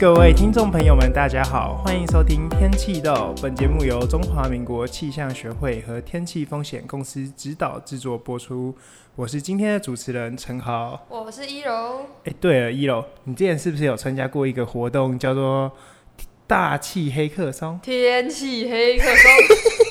各位听众朋友们，大家好，欢迎收听《天气豆》。本节目由中华民国气象学会和天气风险公司指导制作播出。我是今天的主持人陈豪，我是一柔。哎，对了，一柔，你之前是不是有参加过一个活动，叫做“大气黑客松”？天气黑客松。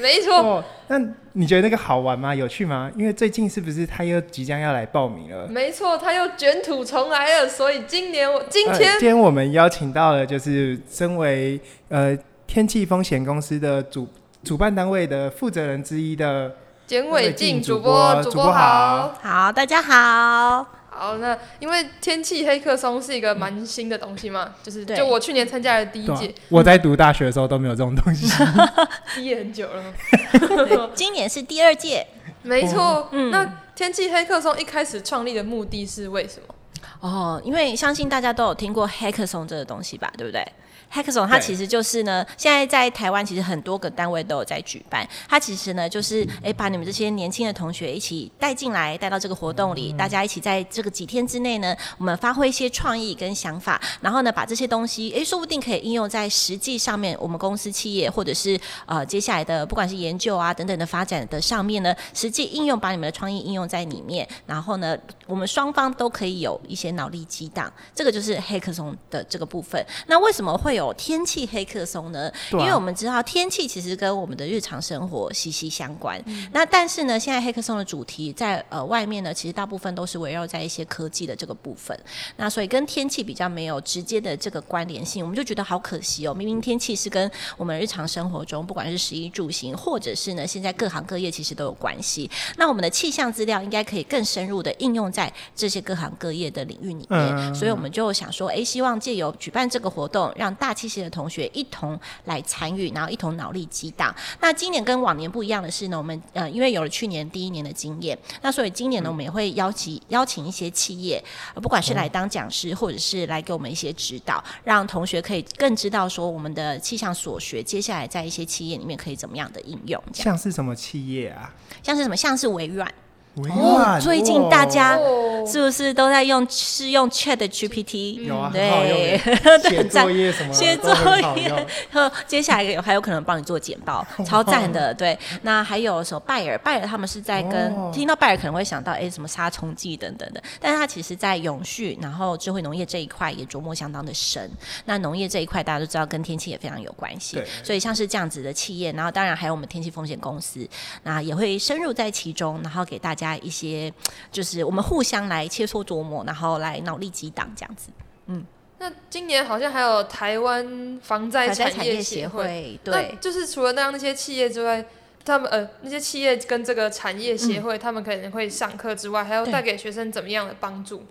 没错，哦，那你觉得那个好玩吗？有趣吗？因为最近是不是他又即将要来报名了？没错，他又卷土重来了。所以今年我今天，呃、今天我们邀请到了，就是身为呃天气风险公司的主主办单位的负责人之一的简伟静主播，主播好，好，大家好。好，那因为天气黑客松是一个蛮新的东西嘛，嗯、就是就我去年参加的第一届、啊，我在读大学的时候都没有这种东西，毕业很久了。今年是第二届，没错。嗯、那天气黑客松一开始创立的目的是为什么？哦，因为相信大家都有听过黑客松这个东西吧，对不对？Hackathon 它其实就是呢，现在在台湾其实很多个单位都有在举办。它其实呢就是哎，把你们这些年轻的同学一起带进来，带到这个活动里，大家一起在这个几天之内呢，我们发挥一些创意跟想法，然后呢把这些东西哎，说不定可以应用在实际上面，我们公司企业或者是呃接下来的不管是研究啊等等的发展的上面呢，实际应用把你们的创意应用在里面，然后呢我们双方都可以有一些脑力激荡，这个就是 Hackathon 的这个部分。那为什么会有？有天气黑客松呢？因为我们知道天气其实跟我们的日常生活息息相关。嗯、那但是呢，现在黑客松的主题在呃外面呢，其实大部分都是围绕在一些科技的这个部分。那所以跟天气比较没有直接的这个关联性，我们就觉得好可惜哦。明明天气是跟我们日常生活中不管是食衣住行，或者是呢现在各行各业其实都有关系。那我们的气象资料应该可以更深入的应用在这些各行各业的领域里面。嗯、所以我们就想说，哎，希望借由举办这个活动，让大大气系的同学一同来参与，然后一同脑力激荡。那今年跟往年不一样的是呢，我们呃因为有了去年第一年的经验，那所以今年呢我们也会邀请邀请一些企业，不管是来当讲师，或者是来给我们一些指导，让同学可以更知道说我们的气象所学，接下来在一些企业里面可以怎么样的应用。像是什么企业啊？像是什么？像是微软。哦，最近大家是不是都在用是用 Chat GPT？有啊，对，写作业什么，写作业，和接下来有还有可能帮你做简报，超赞的。对，那还有什么拜耳？拜耳他们是在跟听到拜耳可能会想到哎什么杀虫剂等等的，但是他其实在永续然后智慧农业这一块也琢磨相当的深。那农业这一块大家都知道跟天气也非常有关系，所以像是这样子的企业，然后当然还有我们天气风险公司，那也会深入在其中，然后给大家。加一些，就是我们互相来切磋琢磨，然后来脑力激荡这样子。嗯，那今年好像还有台湾防灾产业协会，对，就是除了那样那些企业之外，他们呃那些企业跟这个产业协会，嗯、他们可能会上课之外，还要带给学生怎么样的帮助？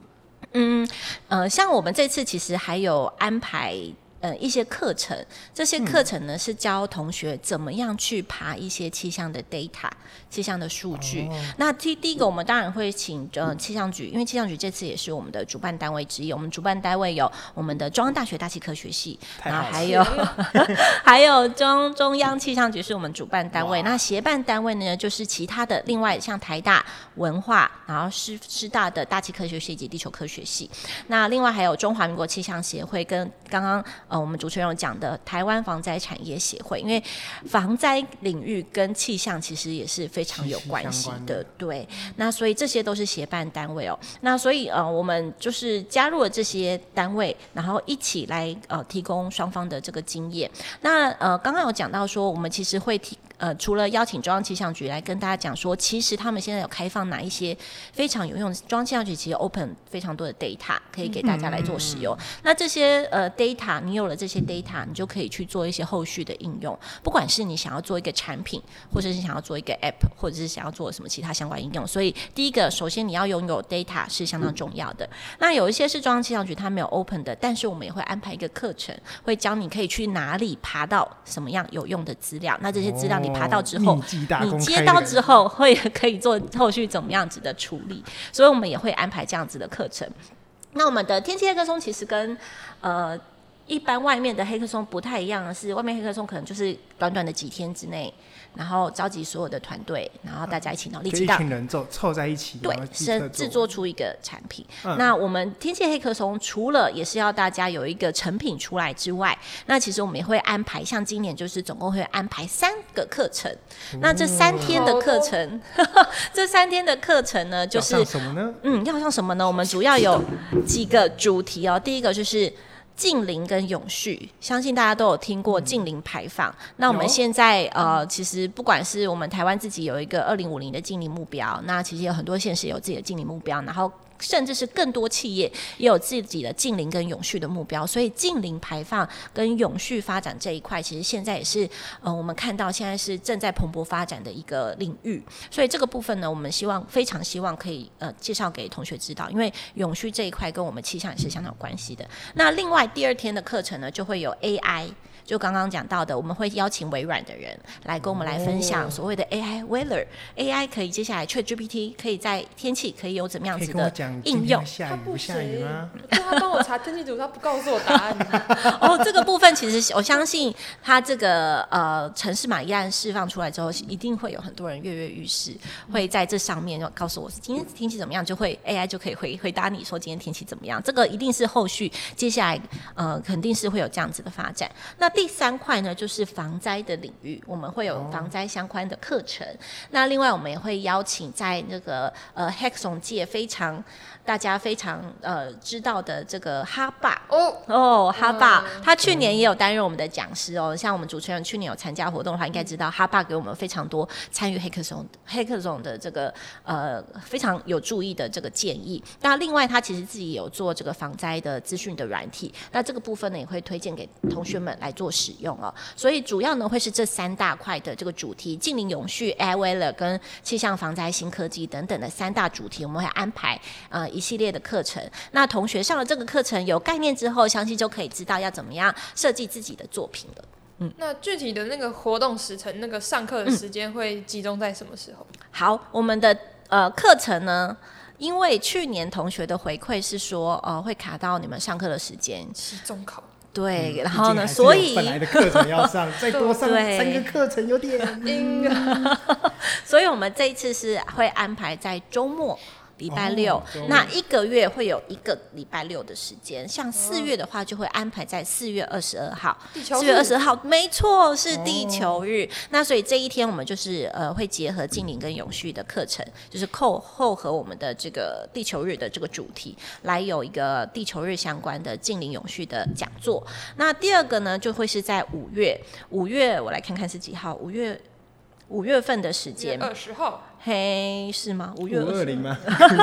嗯呃，像我们这次其实还有安排。呃，一些课程，这些课程呢、嗯、是教同学怎么样去爬一些气象的 data、气象的数据。哦、那第第一个，我们当然会请呃气象局，因为气象局这次也是我们的主办单位之一。我们主办单位有我们的中央大学大气科学系，然后还有 还有中中央气象局是我们主办单位。那协办单位呢，就是其他的另外像台大文化，然后师师大的大气科学系以及地球科学系。那另外还有中华民国气象协会跟刚刚。呃，我们主持人有讲的台湾防灾产业协会，因为防灾领域跟气象其实也是非常有关系的，对。那所以这些都是协办单位哦。那所以呃，我们就是加入了这些单位，然后一起来呃提供双方的这个经验。那呃，刚刚有讲到说，我们其实会提。呃，除了邀请中央气象局来跟大家讲说，其实他们现在有开放哪一些非常有用的，中央气象局其实 open 非常多的 data 可以给大家来做使用。嗯、那这些呃 data，你有了这些 data，你就可以去做一些后续的应用。不管是你想要做一个产品，或者是想要做一个 app，或者是想要做什么其他相关应用。所以第一个，首先你要拥有 data 是相当重要的。嗯、那有一些是中央气象局它没有 open 的，但是我们也会安排一个课程，会教你可以去哪里爬到什么样有用的资料。那这些资料你。爬到之后，你接到之后会可以做后续怎么样子的处理，所以我们也会安排这样子的课程。那我们的天气黑客松其实跟呃。一般外面的黑客松不太一样的是，外面黑客松可能就是短短的几天之内。然后召集所有的团队，然后大家一起脑力激荡，一群人凑凑在一起，对，是制作出一个产品。嗯、那我们天气黑客松除了也是要大家有一个成品出来之外，那其实我们也会安排，像今年就是总共会安排三个课程。嗯、那这三天的课程，哦、这三天的课程呢，就是什么呢？嗯，要上什么呢？我们主要有几个主题哦。第一个就是。净零跟永续，相信大家都有听过近邻排放。嗯、那我们现在呃，其实不管是我们台湾自己有一个二零五零的近邻目标，那其实有很多县市有自己的近邻目标，然后。甚至是更多企业也有自己的净零跟永续的目标，所以净零排放跟永续发展这一块，其实现在也是呃，我们看到现在是正在蓬勃发展的一个领域。所以这个部分呢，我们希望非常希望可以呃介绍给同学知道，因为永续这一块跟我们气象也是相当有关系的。那另外第二天的课程呢，就会有 AI。就刚刚讲到的，我们会邀请微软的人来跟我们来分享所谓的 AI Weather，AI 可以接下来 ChatGPT 可以在天气可以有怎么样子的应用？下雨不下雨吗？他帮我查天气图，他不告诉我答案。哦，这个部分其实我相信，他这个呃城市码一旦释放出来之后，一定会有很多人跃跃欲试，会在这上面就告诉我是今天天气怎么样，就会 AI 就可以回回答你说今天天气怎么样。这个一定是后续接下来呃肯定是会有这样子的发展。那第三块呢，就是防灾的领域，我们会有防灾相关的课程。哦、那另外，我们也会邀请在那个呃 Hexon 界非常大家非常呃知道的这个哈爸哦哦哈爸，他去年也有担任我们的讲师哦。像我们主持人去年有参加活动的话，应该知道哈爸给我们非常多参与 Hexon Hexon 的这个呃非常有注意的这个建议。那另外，他其实自己有做这个防灾的资讯的软体，那这个部分呢，也会推荐给同学们来做。使用哦，所以主要呢会是这三大块的这个主题：近零、永续、AI Weather 跟气象防灾新科技等等的三大主题，我们会安排呃一系列的课程。那同学上了这个课程有概念之后，相信就可以知道要怎么样设计自己的作品了。嗯，那具体的那个活动时程，那个上课的时间会集中在什么时候？嗯、好，我们的呃课程呢，因为去年同学的回馈是说，呃会卡到你们上课的时间，期中考。对，嗯、然后呢？所以本来的课程要上，再多 上三个课程有点硬啊。所以我们这一次是会安排在周末。礼拜六，哦、那一个月会有一个礼拜六的时间。像四月的话，就会安排在四月二十二号。四月二十二号，没错，是地球日。哦、那所以这一天我们就是呃会结合静灵跟永续的课程，就是扣后和我们的这个地球日的这个主题，来有一个地球日相关的静灵永续的讲座。那第二个呢，就会是在五月。五月我来看看是几号？五月五月份的时间。二十号。嘿，是吗？五月二十吗？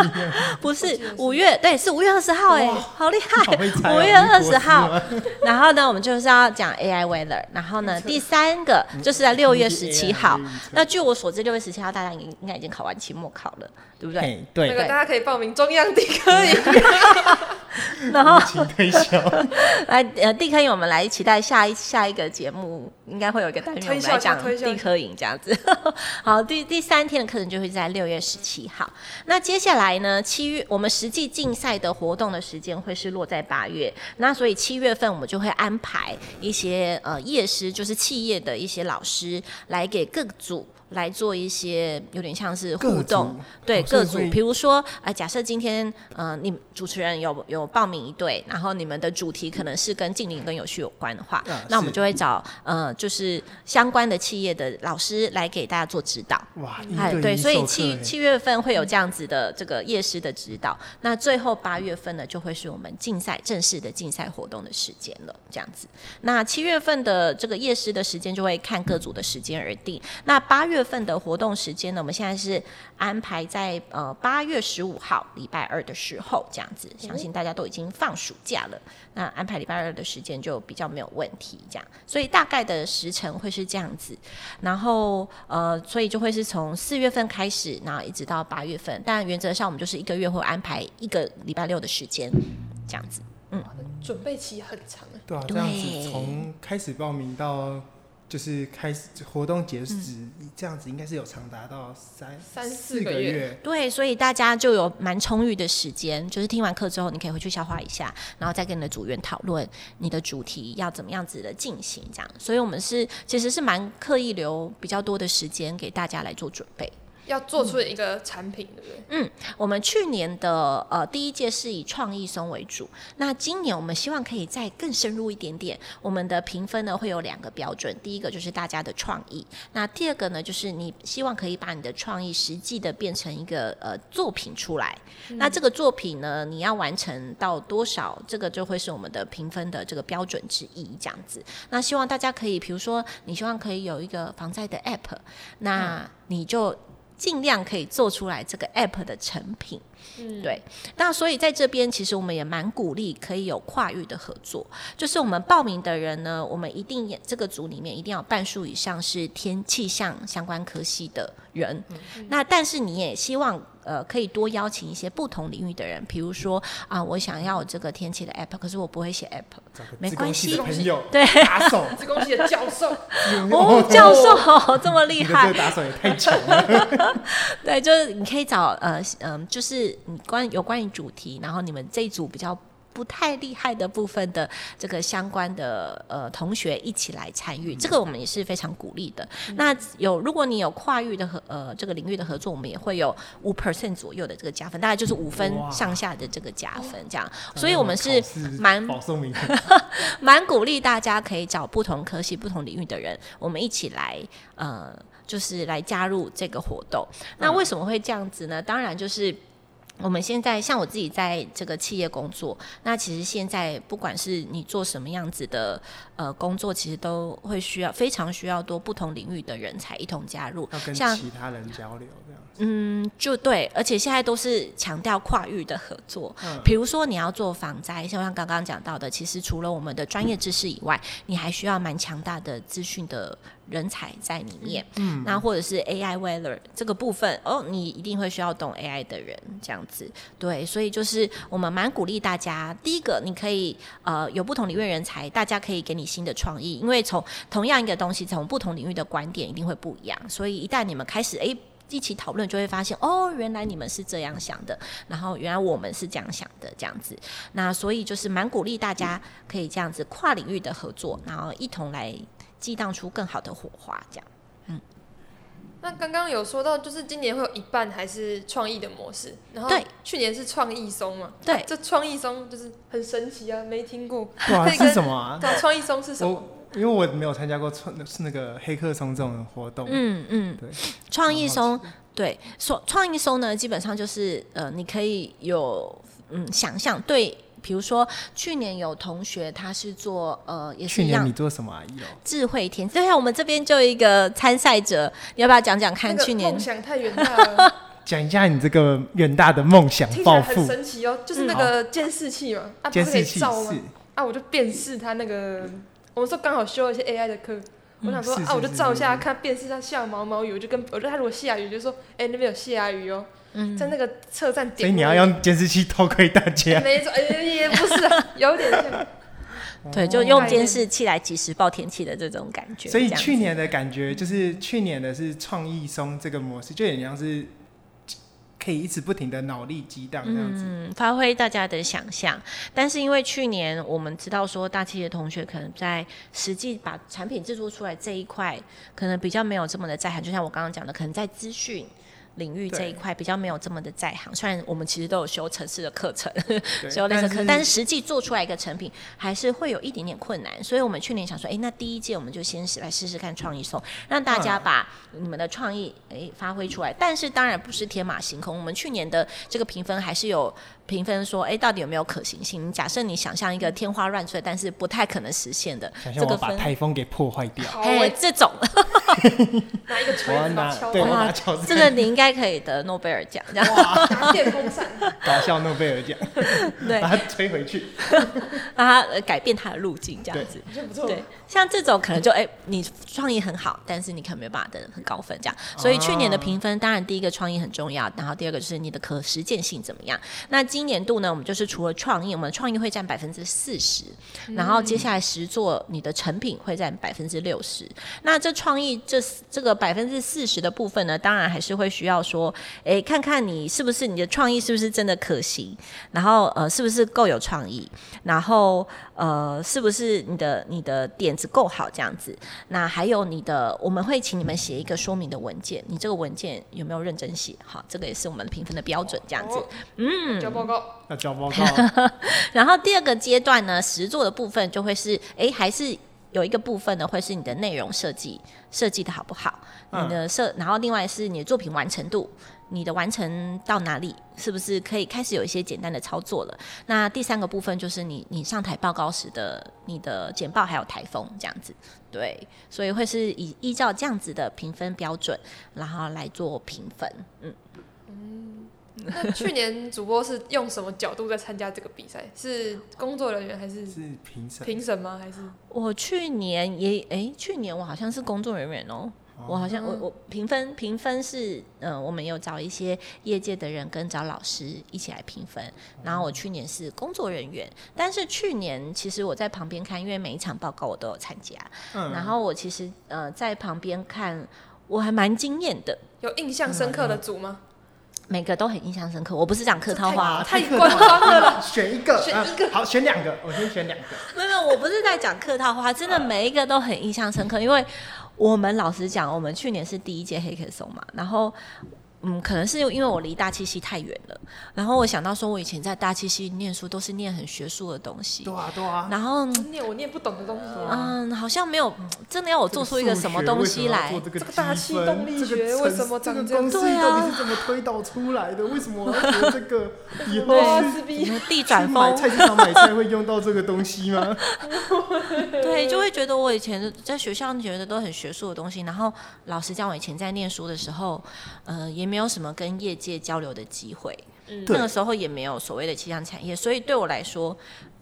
不是，五月对，是五月二十号哎，好厉害！五月二十号，然后呢，我们就是要讲 AI Weather，然后呢，第三个就是在六月十七号。那据我所知，六月十七号大家应应该已经考完期末考了，对不对？对，那个大家可以报名中央地科营。然后 来呃地科营，我们来期待下一下一个节目，应该会有一个单元我们来讲地科营这样子。好，第第三天的课程。就会在六月十七号。那接下来呢？七月我们实际竞赛的活动的时间会是落在八月。那所以七月份我们就会安排一些呃夜师，就是企业的一些老师来给各组。来做一些有点像是互动，对各组，比如说，呃，假设今天，呃，你主持人有有报名一队，然后你们的主题可能是跟净零跟有序有关的话，啊、那我们就会找，呃，就是相关的企业的老师来给大家做指导。哇，哎，对，所以七七月份会有这样子的这个夜师的指导，嗯、那最后八月份呢，就会是我们竞赛正式的竞赛活动的时间了，这样子。那七月份的这个夜师的时间就会看各组的时间而定。那八月。月份的活动时间呢，我们现在是安排在呃八月十五号礼拜二的时候，这样子，相信大家都已经放暑假了，那安排礼拜二的时间就比较没有问题，这样，所以大概的时程会是这样子，然后呃，所以就会是从四月份开始，然后一直到八月份，但原则上我们就是一个月会安排一个礼拜六的时间，这样子，嗯，准备期很长，对啊，这样子从开始报名到。就是开始活动截止，嗯、这样子应该是有长达到三三四个月。对，所以大家就有蛮充裕的时间，就是听完课之后，你可以回去消化一下，然后再跟你的组员讨论你的主题要怎么样子的进行，这样。所以我们是其实是蛮刻意留比较多的时间给大家来做准备。要做出一个产品，对不对？嗯，我们去年的呃第一届是以创意松为主，那今年我们希望可以再更深入一点点。我们的评分呢会有两个标准，第一个就是大家的创意，那第二个呢就是你希望可以把你的创意实际的变成一个呃作品出来。嗯、那这个作品呢，你要完成到多少，这个就会是我们的评分的这个标准之一，这样子。那希望大家可以，比如说你希望可以有一个防灾的 App，那你就。尽量可以做出来这个 app 的成品，嗯，对。那所以在这边，其实我们也蛮鼓励可以有跨域的合作。就是我们报名的人呢，我们一定也这个组里面一定要半数以上是天气象相关科系的人。嗯，那但是你也希望。呃，可以多邀请一些不同领域的人，比如说啊，我想要这个天气的 app，可是我不会写 app，没关系，朋友对，打手，自贡系的教授，哦，教授这么厉害，这打手也太 强了，对，就是你可以找呃嗯、呃，就是你关有关于主题，然后你们这一组比较。不太厉害的部分的这个相关的呃同学一起来参与，这个我们也是非常鼓励的。嗯、那有如果你有跨域的合呃这个领域的合作，我们也会有五 percent 左右的这个加分，大概就是五分上下的这个加分这样。所以我们是蛮 蛮鼓励大家可以找不同科系、不同领域的人，我们一起来呃就是来加入这个活动。那为什么会这样子呢？当然就是。我们现在像我自己在这个企业工作，那其实现在不管是你做什么样子的呃工作，其实都会需要非常需要多不同领域的人才一同加入，要跟其他人交流这样。嗯，就对，而且现在都是强调跨域的合作。嗯，比如说你要做防灾，像刚刚讲到的，其实除了我们的专业知识以外，你还需要蛮强大的资讯的人才在里面。嗯，那或者是 AI weather 这个部分，哦，你一定会需要懂 AI 的人这样子。对，所以就是我们蛮鼓励大家，第一个你可以呃有不同领域人才，大家可以给你新的创意，因为从同样一个东西，从不同领域的观点一定会不一样。所以一旦你们开始哎。诶一起讨论就会发现哦，原来你们是这样想的，然后原来我们是这样想的，这样子。那所以就是蛮鼓励大家可以这样子跨领域的合作，然后一同来激荡出更好的火花，这样。嗯。那刚刚有说到，就是今年会有一半还是创意的模式，然后去年是创意松嘛？对，这创意松就是很神奇啊，没听过。哇，是什么啊？创意松是什么？因为我没有参加过创是那个黑客松这种活动，嗯嗯，对，创意松，对，说创意松呢，基本上就是呃，你可以有嗯想象，对，比如说去年有同学他是做呃也是一样，去年你做什么啊？智慧田，对啊，我们这边就有一个参赛者，你要不要讲讲看？去年？梦想太远大了，讲一下你这个远大的梦想抱负，很神奇哦，就是那个监视器嘛，啊，监视器是。啊，我就辨识他那个。我们说刚好修了一些 AI 的课，嗯、我想说啊，我就照一下看，辨识它下毛毛雨，我就跟我觉得它如果下雨，就说哎、欸、那边有下雨哦，嗯、在那个车站点。所以你要用监视器偷窥大家？没错，哎也不是，有点像。对，就用监视器来即时报天气的这种感觉。所以去年的感觉就是去年的是创意松这个模式，就有点像是。可以一直不停的脑力激荡这样子，嗯，发挥大家的想象。但是因为去年我们知道说，大企业同学可能在实际把产品制作出来这一块，可能比较没有这么的在行。就像我刚刚讲的，可能在资讯。领域这一块比较没有这么的在行，虽然我们其实都有修城市的课程，修类似课，但是实际做出来一个成品还是会有一点点困难。所以我们去年想说，哎、欸，那第一届我们就先来试试看创意松，让大家把你们的创意哎、欸、发挥出来。但是当然不是天马行空，我们去年的这个评分还是有。评分说，哎，到底有没有可行性？假设你想象一个天花乱坠，但是不太可能实现的，想象我把台风给破坏掉，哎，这种，拿一个锤子敲，这个你应该可以得诺贝尔奖，这样，哇，电风扇，搞笑诺贝尔奖，对，把它吹回去，让它改变它的路径，这样子，不错，对，像这种可能就，哎，你创意很好，但是你可能没有办法得很高分，这样，所以去年的评分，当然第一个创意很重要，然后第二个就是你的可实践性怎么样，那。今年度呢，我们就是除了创意，我们创意会占百分之四十，然后接下来实做你的成品会占百分之六十。那这创意这这个百分之四十的部分呢，当然还是会需要说，哎，看看你是不是你的创意是不是真的可行，然后呃，是不是够有创意，然后呃，是不是你的你的点子够好这样子。那还有你的，我们会请你们写一个说明的文件，你这个文件有没有认真写？好，这个也是我们评分的标准，这样子。嗯，交报告，要交报告。然后第二个阶段呢，实作的部分就会是，哎，还是有一个部分呢，会是你的内容设计设计的好不好？你的设，然后另外是你的作品完成度。你的完成到哪里？是不是可以开始有一些简单的操作了？那第三个部分就是你你上台报告时的你的简报还有台风这样子，对，所以会是以依照这样子的评分标准，然后来做评分。嗯嗯，那去年主播是用什么角度在参加这个比赛？是工作人员还是是评审？评审吗？还是我去年也哎、欸，去年我好像是工作人员哦。我好像我我评分评分是嗯、呃，我们有找一些业界的人跟找老师一起来评分。然后我去年是工作人员，但是去年其实我在旁边看，因为每一场报告我都有参加。嗯。然后我其实呃在旁边看，我还蛮惊艳的。有印象深刻的组吗？每个都很印象深刻。我不是讲客套话，太官方了。选一个，选一个。好，选两个。我先选两个。没有没有，我不是在讲客套话，真的每一个都很印象深刻，因为。我们老实讲，我们去年是第一届黑客松嘛，然后。嗯，可能是因为我离大气系太远了，然后我想到说，我以前在大气系念书都是念很学术的东西，对啊对啊，然后念我念不懂的东西，嗯，好像没有真的要我做出一个什么东西来。这个，这个大气动力学为什么长这个公式到底是怎么推导出来的？为什么我要学这个？以后去地转风菜市场买菜会用到这个东西吗？对，就会觉得我以前在学校觉得都很学术的东西，然后老师讲，我以前在念书的时候，呃，也没。没有什么跟业界交流的机会，嗯，那个时候也没有所谓的气象产业，所以对我来说，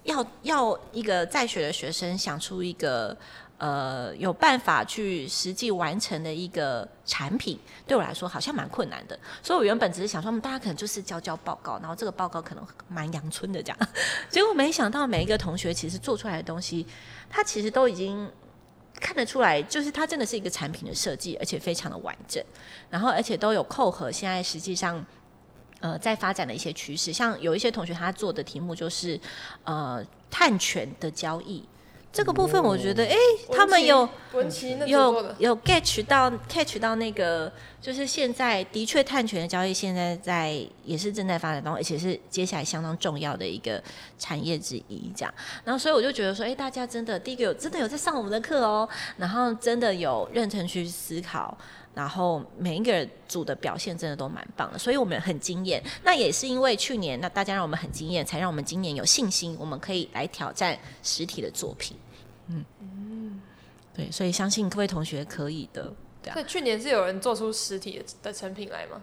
要要一个在学的学生想出一个呃有办法去实际完成的一个产品，对我来说好像蛮困难的。所以我原本只是想说，我们大家可能就是交交报告，然后这个报告可能蛮阳春的这样，结果没想到每一个同学其实做出来的东西，他其实都已经。看得出来，就是它真的是一个产品的设计，而且非常的完整，然后而且都有扣合现在实际上，呃，在发展的一些趋势。像有一些同学他做的题目就是，呃，碳权的交易。这个部分我觉得，哎、欸，他们有有有 catch 到 catch 到那个，就是现在的确碳权的交易现在在也是正在发展当中，而且是接下来相当重要的一个产业之一。这样，然后所以我就觉得说，哎、欸，大家真的第一个有真的有在上我们的课哦，然后真的有认真去思考，然后每一个人组的表现真的都蛮棒的，所以我们很惊艳。那也是因为去年那大家让我们很惊艳，才让我们今年有信心，我们可以来挑战实体的作品。嗯嗯，对，所以相信各位同学可以的。对啊，去年是有人做出实体的成品来吗？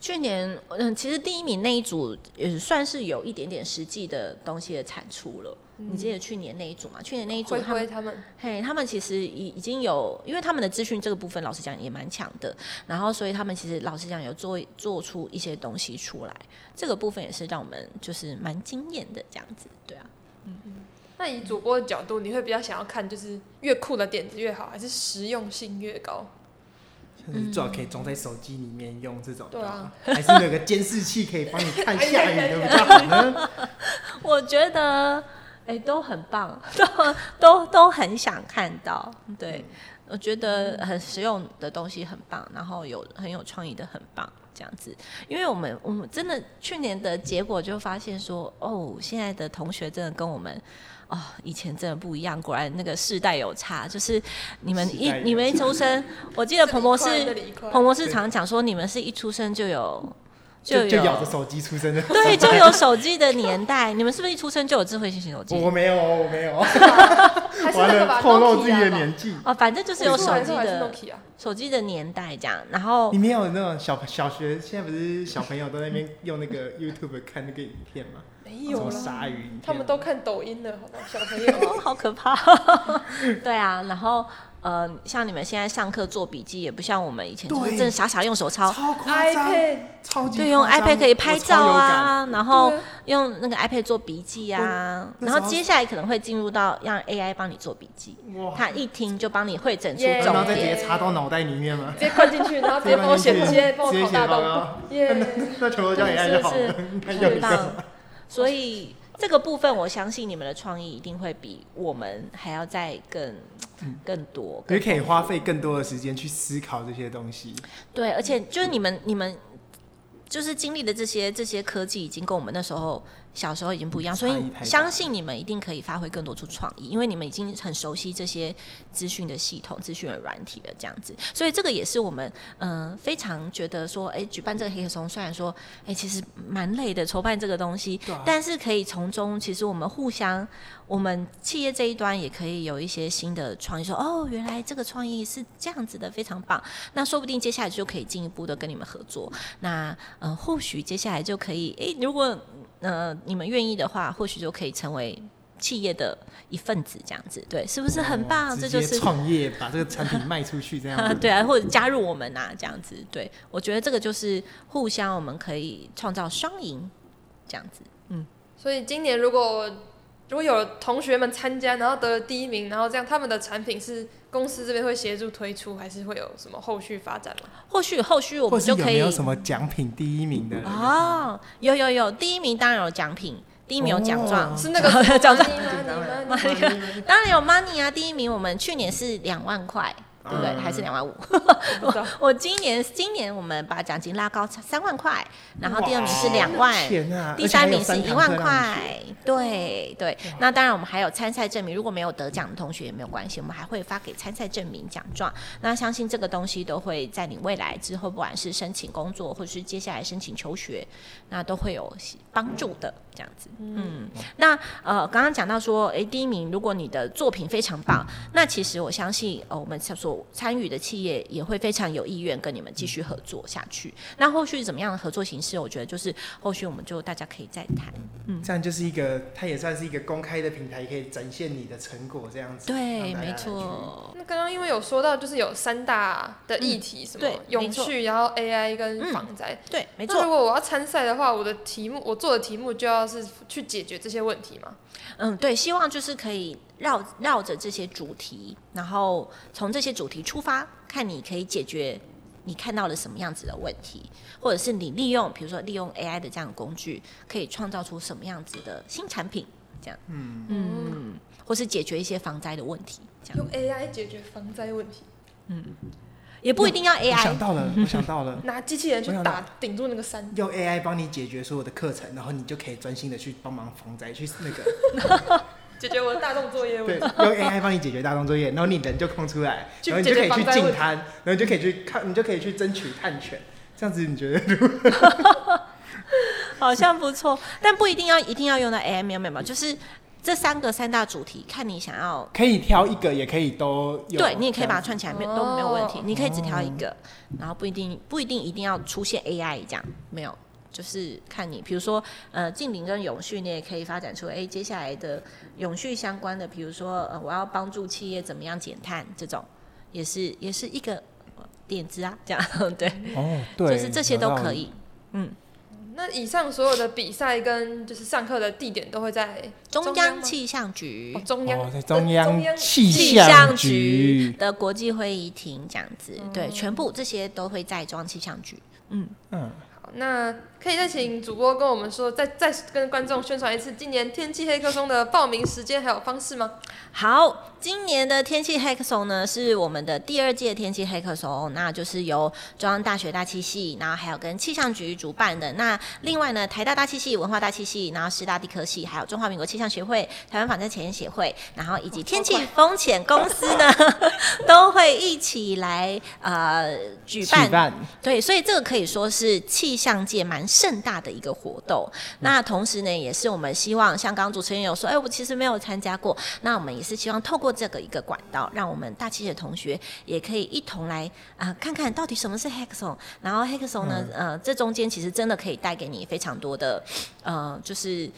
去年，嗯，其实第一名那一组也算是有一点点实际的东西的产出了。嗯、你记得去年那一组吗？去年那一组他们，他们嘿，他们其实已已经有，因为他们的资讯这个部分，老实讲也蛮强的。然后，所以他们其实老实讲有做做出一些东西出来，这个部分也是让我们就是蛮惊艳的这样子。对啊，嗯嗯。那以主播的角度，你会比较想要看，就是越酷的点子越好，还是实用性越高？就是最好可以装在手机里面用这种，对啊，还是有个监视器可以帮你看下雨的比较好呢？我觉得，哎、欸，都很棒，都都都很想看到。对，我觉得很实用的东西很棒，然后有很有创意的很棒。这样子，因为我们我们真的去年的结果就发现说，哦，现在的同学真的跟我们哦以前真的不一样，果然那个世代有差。就是你们一你们一出生，我记得彭博士 彭博士常讲说，你们是一出生就有。就就咬着手机出生的，对，就有手机的年代。你们是不是一出生就有智慧型手机？我没有，我没有。完了，透露自己的年纪。哦，反正就是有手机的手机的年代这样。然后你没有那种小小学，现在不是小朋友都在那边用那个 YouTube 看那个影片吗？没有鲨鱼，他们都看抖音的，好吧？小朋友，好可怕。对啊，然后呃，像你们现在上课做笔记，也不像我们以前就是真的傻傻用手抄。超夸张，iPad。超级对，用 iPad 可以拍照啊，然后用那个 iPad 做笔记啊，然后接下来可能会进入到让 AI 帮你做笔记，他一听就帮你汇整出重点，然后再直接插到脑袋里面嘛，直接灌进去，然后直接帮我写，直接帮我考大报 那那全部叫 AI 就好了，很棒。所以。这个部分，我相信你们的创意一定会比我们还要再更更多，也可以花费更多的时间去思考这些东西。对，而且就是你们你们就是经历的这些这些科技，已经跟我们那时候。小时候已经不一样，所以相信你们一定可以发挥更多出创意，因为你们已经很熟悉这些资讯的系统、资讯的软体了，这样子。所以这个也是我们嗯、呃、非常觉得说，哎、欸，举办这个黑客松，虽然说哎、欸、其实蛮累的，筹办这个东西，啊、但是可以从中其实我们互相，我们企业这一端也可以有一些新的创意，说哦，原来这个创意是这样子的，非常棒。那说不定接下来就可以进一步的跟你们合作。那嗯、呃，或许接下来就可以，哎、欸，如果呃，你们愿意的话，或许就可以成为企业的一份子，这样子，对，是不是很棒？这就是创业，把这个产品卖出去，这样子，对啊，或者加入我们啊，这样子，对，我觉得这个就是互相，我们可以创造双赢，这样子，嗯。所以今年如果如果有同学们参加，然后得了第一名，然后这样他们的产品是公司这边会协助推出，还是会有什么后续发展吗？或许后续我们就可以有没有什么奖品第一名的？哦，有有有，第一名当然有奖品。第一名有奖状，是那个 奖状，当然有 money 啊！第一名我们去年是两万块。对不对？还是两万五？我 我今年今年我们把奖金拉高三万块，然后第二名是两万，第三名是一万块。对对，那当然我们还有参赛证明，如果没有得奖的同学也没有关系，我们还会发给参赛证明奖状。那相信这个东西都会在你未来之后，不管是申请工作，或是接下来申请求学，那都会有帮助的。这样子，嗯，那呃，刚刚讲到说，哎，第一名，如果你的作品非常棒，那其实我相信，呃，我们所参与的企业也会非常有意愿跟你们继续合作下去。那后续怎么样的合作形式？我觉得就是后续我们就大家可以再谈。嗯，这样就是一个，它也算是一个公开的平台，可以展现你的成果，这样子。对，没错。那刚刚因为有说到，就是有三大的议题，什么永续，然后 AI 跟防灾。对，没错。那如果我要参赛的话，我的题目，我做的题目就要是去解决这些问题吗？嗯，对，希望就是可以绕绕着这些主题，然后从这些主题出发，看你可以解决你看到了什么样子的问题，或者是你利用，比如说利用 AI 的这样的工具，可以创造出什么样子的新产品，这样，嗯嗯，或是解决一些防灾的问题，这样。用 AI 解决防灾问题，嗯。也不一定要 AI。我想到了，我想到了，拿机器人去打顶住那个山，用 AI 帮你解决所有的课程，然后你就可以专心的去帮忙防灾，去 那个解决我的大众作业。对，用 AI 帮你解决大众作业，然后你人就空出来，然后你就可以去进滩，然后你就可以去看，你就可以去争取探权，这样子你觉得？好像不错，但不一定要一定要用到 AI，没有没有，就是。这三个三大主题，看你想要，可以挑一个，也可以都有。对，你也可以把它串起来，没有都没有问题。你可以只挑一个，然后不一定不一定一定要出现 AI 这样，没有，就是看你，比如说呃，近邻跟永续，你也可以发展出哎，接下来的永续相关的，比如说呃，我要帮助企业怎么样减碳，这种也是也是一个点子啊，这样 对，哦对，就是这些都可以，嗯。那以上所有的比赛跟就是上课的地点都会在中央气象局，中央、哦、在中央气象局的国际会议厅这样子，嗯、对，全部这些都会在中央气象局。嗯。嗯，好，那可以再请主播跟我们说，再再跟观众宣传一次今年天气黑客松的报名时间还有方式吗？好。今年的天气黑客松呢，是我们的第二届天气黑客松，那就是由中央大学大气系，然后还有跟气象局主办的。那另外呢，台大大气系、文化大气系，然后师大地科系，还有中华民国气象学会、台湾防灾前沿协会，然后以及天气风险公司呢，都会一起来呃举办。举办。对，所以这个可以说是气象界蛮盛大的一个活动。嗯、那同时呢，也是我们希望，像刚刚主持人有说，哎，我其实没有参加过，那我们也是希望透过。这个一个管道，让我们大气的同学也可以一同来啊、呃，看看到底什么是 Hexon，。然后 Hexon 呢，嗯、呃，这中间其实真的可以带给你非常多的，呃，就是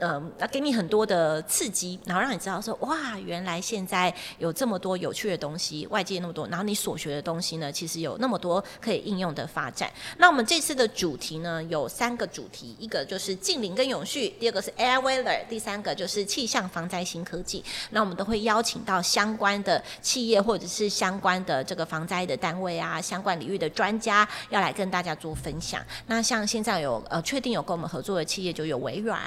嗯，给你很多的刺激，然后让你知道说，哇，原来现在有这么多有趣的东西，外界那么多，然后你所学的东西呢，其实有那么多可以应用的发展。那我们这次的主题呢，有三个主题，一个就是近零跟永续，第二个是 Air Weather，第三个就是气象防灾新科技。那我们都会邀请到相关的企业或者是相关的这个防灾的单位啊，相关领域的专家要来跟大家做分享。那像现在有呃确定有跟我们合作的企业，就有微软。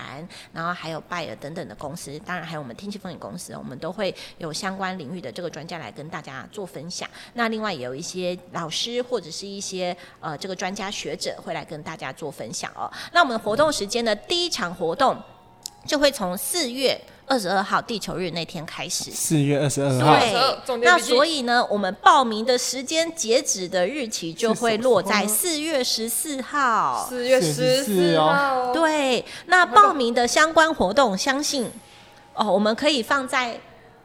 然后还有拜尔等等的公司，当然还有我们天气风险公司，我们都会有相关领域的这个专家来跟大家做分享。那另外也有一些老师或者是一些呃这个专家学者会来跟大家做分享哦。那我们活动时间呢第一场活动就会从四月。二十二号地球日那天开始，四月二十二号。对，那所以呢，我们报名的时间截止的日期就会落在四月十四号。四月十四号。对，那报名的相关活动，相信哦，我们可以放在，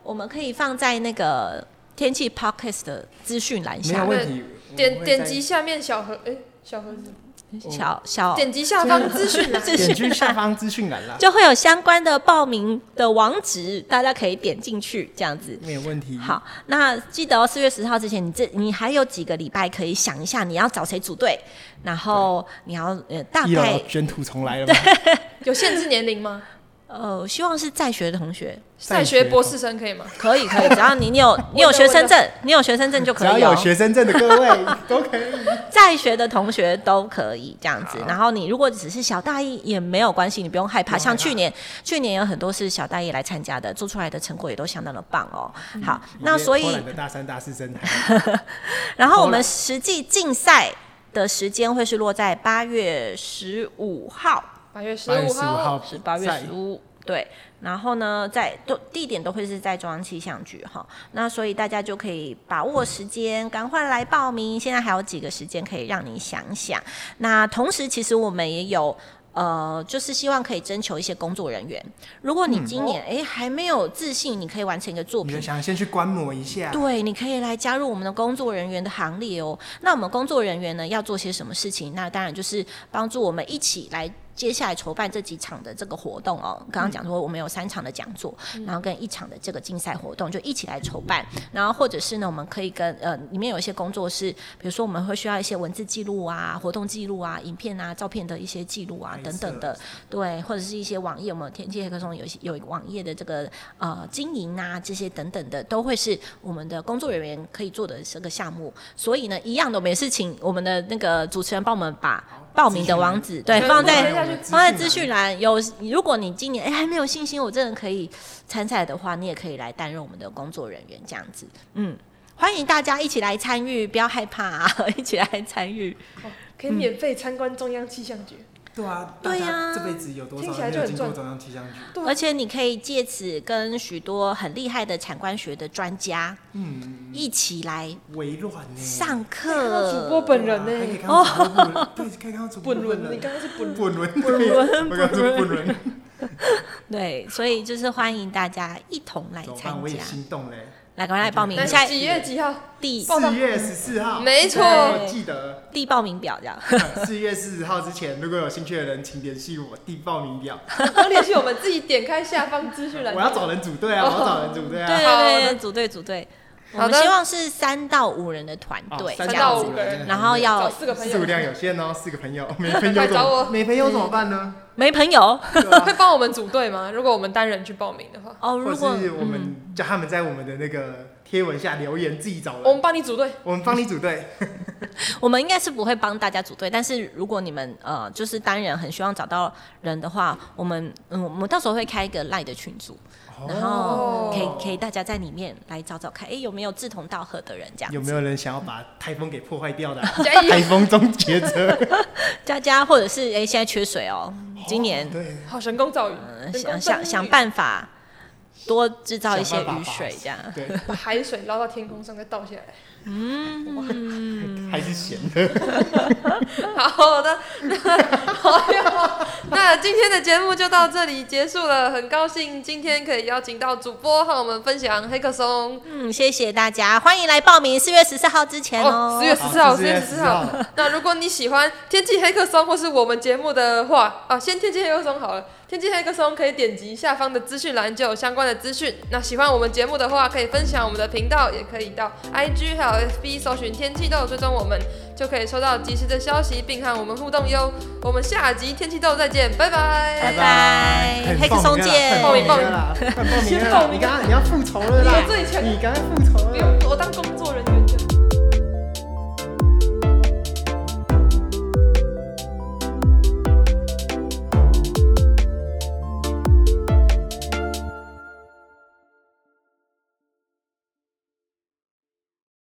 我们可以放在那个天气 Podcast 的资讯栏下。没有问题。点点击下面小盒，哎、欸，小盒子。小小点击下方资讯栏，点击下方资讯栏啦，就会有相关的报名的网址，大家可以点进去，这样子没有问题。好，那记得哦，四月十号之前，你这你还有几个礼拜可以想一下，你要找谁组队，然后你要呃大概卷土重来了吗？有限制年龄吗？呃，希望是在学的同学，在学博士生可以吗？可以，可以，只要你你有你有学生证，你有学生证就可以。只要有学生证的各位 都可以，在学的同学都可以这样子。然后你如果只是小大一也没有关系，你不用害怕。像去年，去年有很多是小大一来参加的，做出来的成果也都相当的棒哦。好，那所以大三大四生，然后我们实际竞赛的时间会是落在八月十五号。八月十五号是八月十五，对。然后呢，在都地点都会是在中央气象局哈。那所以大家就可以把握时间，赶快来报名。现在还有几个时间可以让你想想。那同时，其实我们也有。呃，就是希望可以征求一些工作人员。如果你今年哎、嗯哦、还没有自信，你可以完成一个作品，你想先去观摩一下。对，你可以来加入我们的工作人员的行列哦。那我们工作人员呢，要做些什么事情？那当然就是帮助我们一起来接下来筹办这几场的这个活动哦。刚刚讲说我们有三场的讲座，嗯、然后跟一场的这个竞赛活动就一起来筹办。然后或者是呢，我们可以跟呃里面有一些工作室，比如说我们会需要一些文字记录啊、活动记录啊、影片啊、照片的一些记录啊。等等的，对，或者是一些网页，我们天气黑客松有一些有网页的这个呃经营啊，这些等等的，都会是我们的工作人员可以做的这个项目。所以呢，一样的，我们也是请我们的那个主持人帮我们把报名的网址对放在放在资讯栏。有，如果你今年哎还没有信心，我真的可以参赛的话，你也可以来担任我们的工作人员，这样子。嗯，欢迎大家一起来参与，不要害怕啊，一起来参与，哦，可以免费参观中央气象局。对啊，对呀，这辈子有多少人没有经过中央气象局？而且你可以借此跟许多很厉害的产官学的专家，嗯，一起来微软上课。主播本人呢？哦，对，可以看到主播本人。你刚刚是本本轮，本人，本人，本人。对，所以就是欢迎大家一同来参加。我也心动嘞。来，赶快来报名！下几月几号？第四月十四号。没错，记得递报名表这样。四月四十号之前，如果有兴趣的人，请联系我递报名表。要 联系我们自己点开下方资讯栏。我要找人组队啊！我要找人组队啊！对对对，组队组队。我们希望是三到五人的团队，三到五个人，然后要四个朋友，数量有限哦，四个朋友，没朋友找我，没朋友怎么办呢？没朋友 会帮我们组队吗？如果我们单人去报名的话，哦，如果我们叫他们在我们的那个。贴文下留言，自己找人。我们帮你组队，我们帮你组队。我们应该是不会帮大家组队，但是如果你们呃就是单人很希望找到人的话，我们嗯我们到时候会开一个赖的群组，哦、然后可以可以大家在里面来找找看，哎、欸、有没有志同道合的人这样。有没有人想要把台风给破坏掉的？台风终结者，佳佳或者是哎、欸、现在缺水哦，今年、哦、对，好神功造雨，呃、想想想办法。多制造一些雨水，这样。对，把海水捞到天空上再倒下来，嗯，还是咸的。好的，好呀，那今天的节目就到这里结束了。很高兴今天可以邀请到主播和我们分享黑客松。嗯，谢谢大家，欢迎来报名，四月十四号之前哦。四月十四号，四月十四号。那如果你喜欢天气黑客松或是我们节目的话，啊，先天气黑客松好了。天气黑客松可以点击下方的资讯栏就有相关的资讯。那喜欢我们节目的话，可以分享我们的频道，也可以到 IG 还有 FB 搜寻天气都有，追踪我们就可以收到及时的消息，并和我们互动哟。我们下集天气豆再见，拜拜。拜拜，黑客松见，报名报名了，报名了，你刚刚你要复仇了啦，你刚刚复仇了。